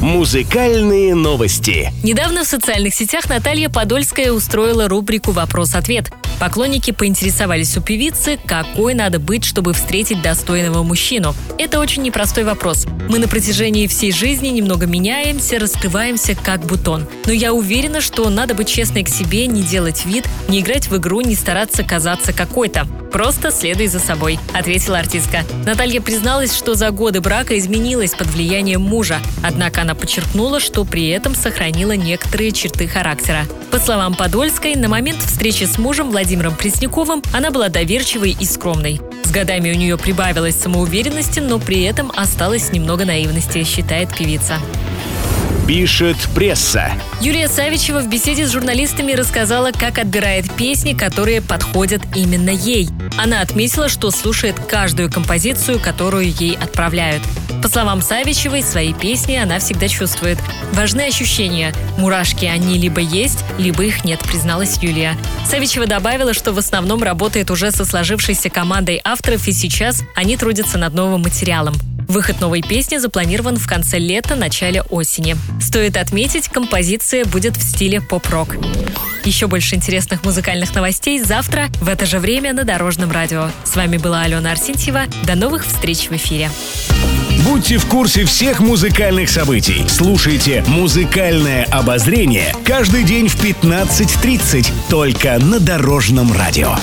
Музыкальные новости. Недавно в социальных сетях Наталья Подольская устроила рубрику «Вопрос-ответ». Поклонники поинтересовались у певицы, какой надо быть, чтобы встретить достойного мужчину. Это очень непростой вопрос. Мы на протяжении всей жизни немного меняемся, раскрываемся как бутон. Но я уверена, что надо быть честной к себе, не делать вид, не играть в игру, не стараться казаться какой-то. Просто следуй за собой, ответила артистка. Наталья призналась, что за годы брака изменилась под влиянием мужа. Однако она подчеркнула, что при этом сохранила некоторые черты характера. По словам Подольской, на момент встречи с мужем Владимиром Пресняковым она была доверчивой и скромной. С годами у нее прибавилось самоуверенности, но при этом осталось немного наивности, считает певица. Пишет пресса. Юлия Савичева в беседе с журналистами рассказала, как отбирает песни, которые подходят именно ей. Она отметила, что слушает каждую композицию, которую ей отправляют. По словам Савичевой, свои песни она всегда чувствует. Важны ощущения. Мурашки они либо есть, либо их нет, призналась Юлия. Савичева добавила, что в основном работает уже со сложившейся командой авторов, и сейчас они трудятся над новым материалом. Выход новой песни запланирован в конце лета, начале осени. Стоит отметить, композиция будет в стиле поп-рок. Еще больше интересных музыкальных новостей завтра в это же время на Дорожном радио. С вами была Алена Арсентьева. До новых встреч в эфире. Будьте в курсе всех музыкальных событий. Слушайте «Музыкальное обозрение» каждый день в 15.30 только на Дорожном радио.